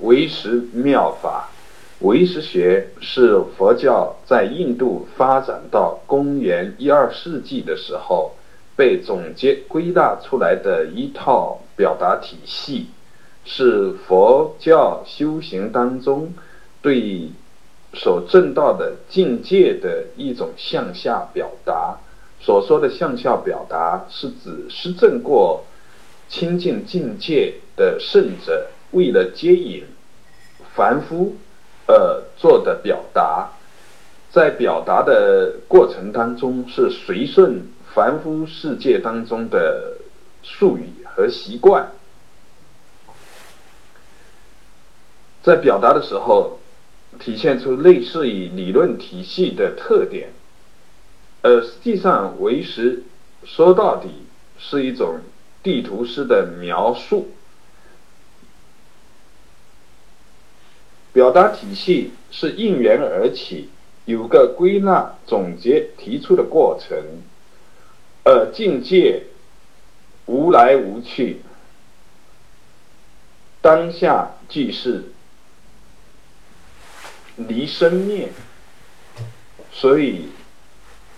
唯识妙法。唯识学是佛教在印度发展到公元一二世纪的时候被总结归纳出来的一套表达体系，是佛教修行当中对所证到的境界的一种向下表达。所说的向下表达，是指施证过清净境界的圣者，为了接引凡夫。呃，做的表达，在表达的过程当中是随顺凡夫世界当中的术语和习惯，在表达的时候体现出类似于理论体系的特点，而实际上为实说到底是一种地图式的描述。表达体系是应缘而起，有个归纳总结提出的过程，而境界无来无去，当下即是离生灭，所以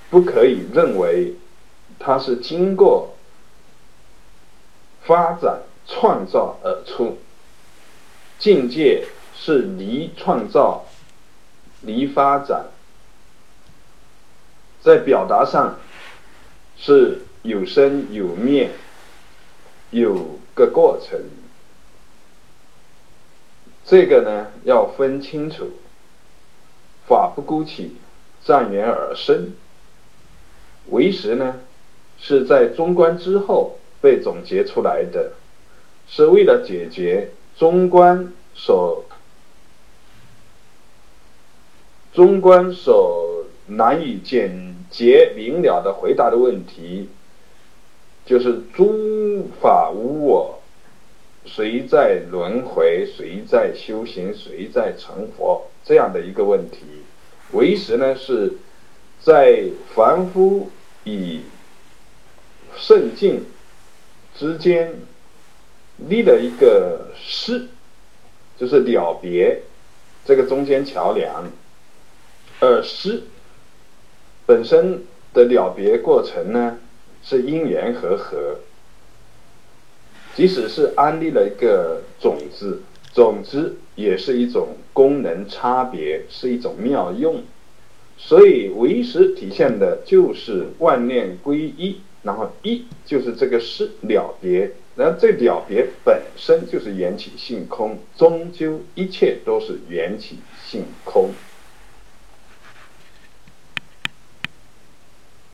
不可以认为它是经过发展创造而出境界。是离创造，离发展，在表达上是有生有灭，有个过程。这个呢要分清楚，法不孤起，站缘而生。为实呢是在中观之后被总结出来的，是为了解决中观所。中观所难以简洁明了的回答的问题，就是诸法无我，谁在轮回？谁在修行？谁在成佛？这样的一个问题。唯识呢是在凡夫与圣境之间立了一个师，就是了别这个中间桥梁。而诗本身的了别过程呢，是因缘和合，即使是安立了一个种子，种子也是一种功能差别，是一种妙用。所以唯识体现的就是万念归一，然后一就是这个是了别，然后这了别本身就是缘起性空，终究一切都是缘起性空。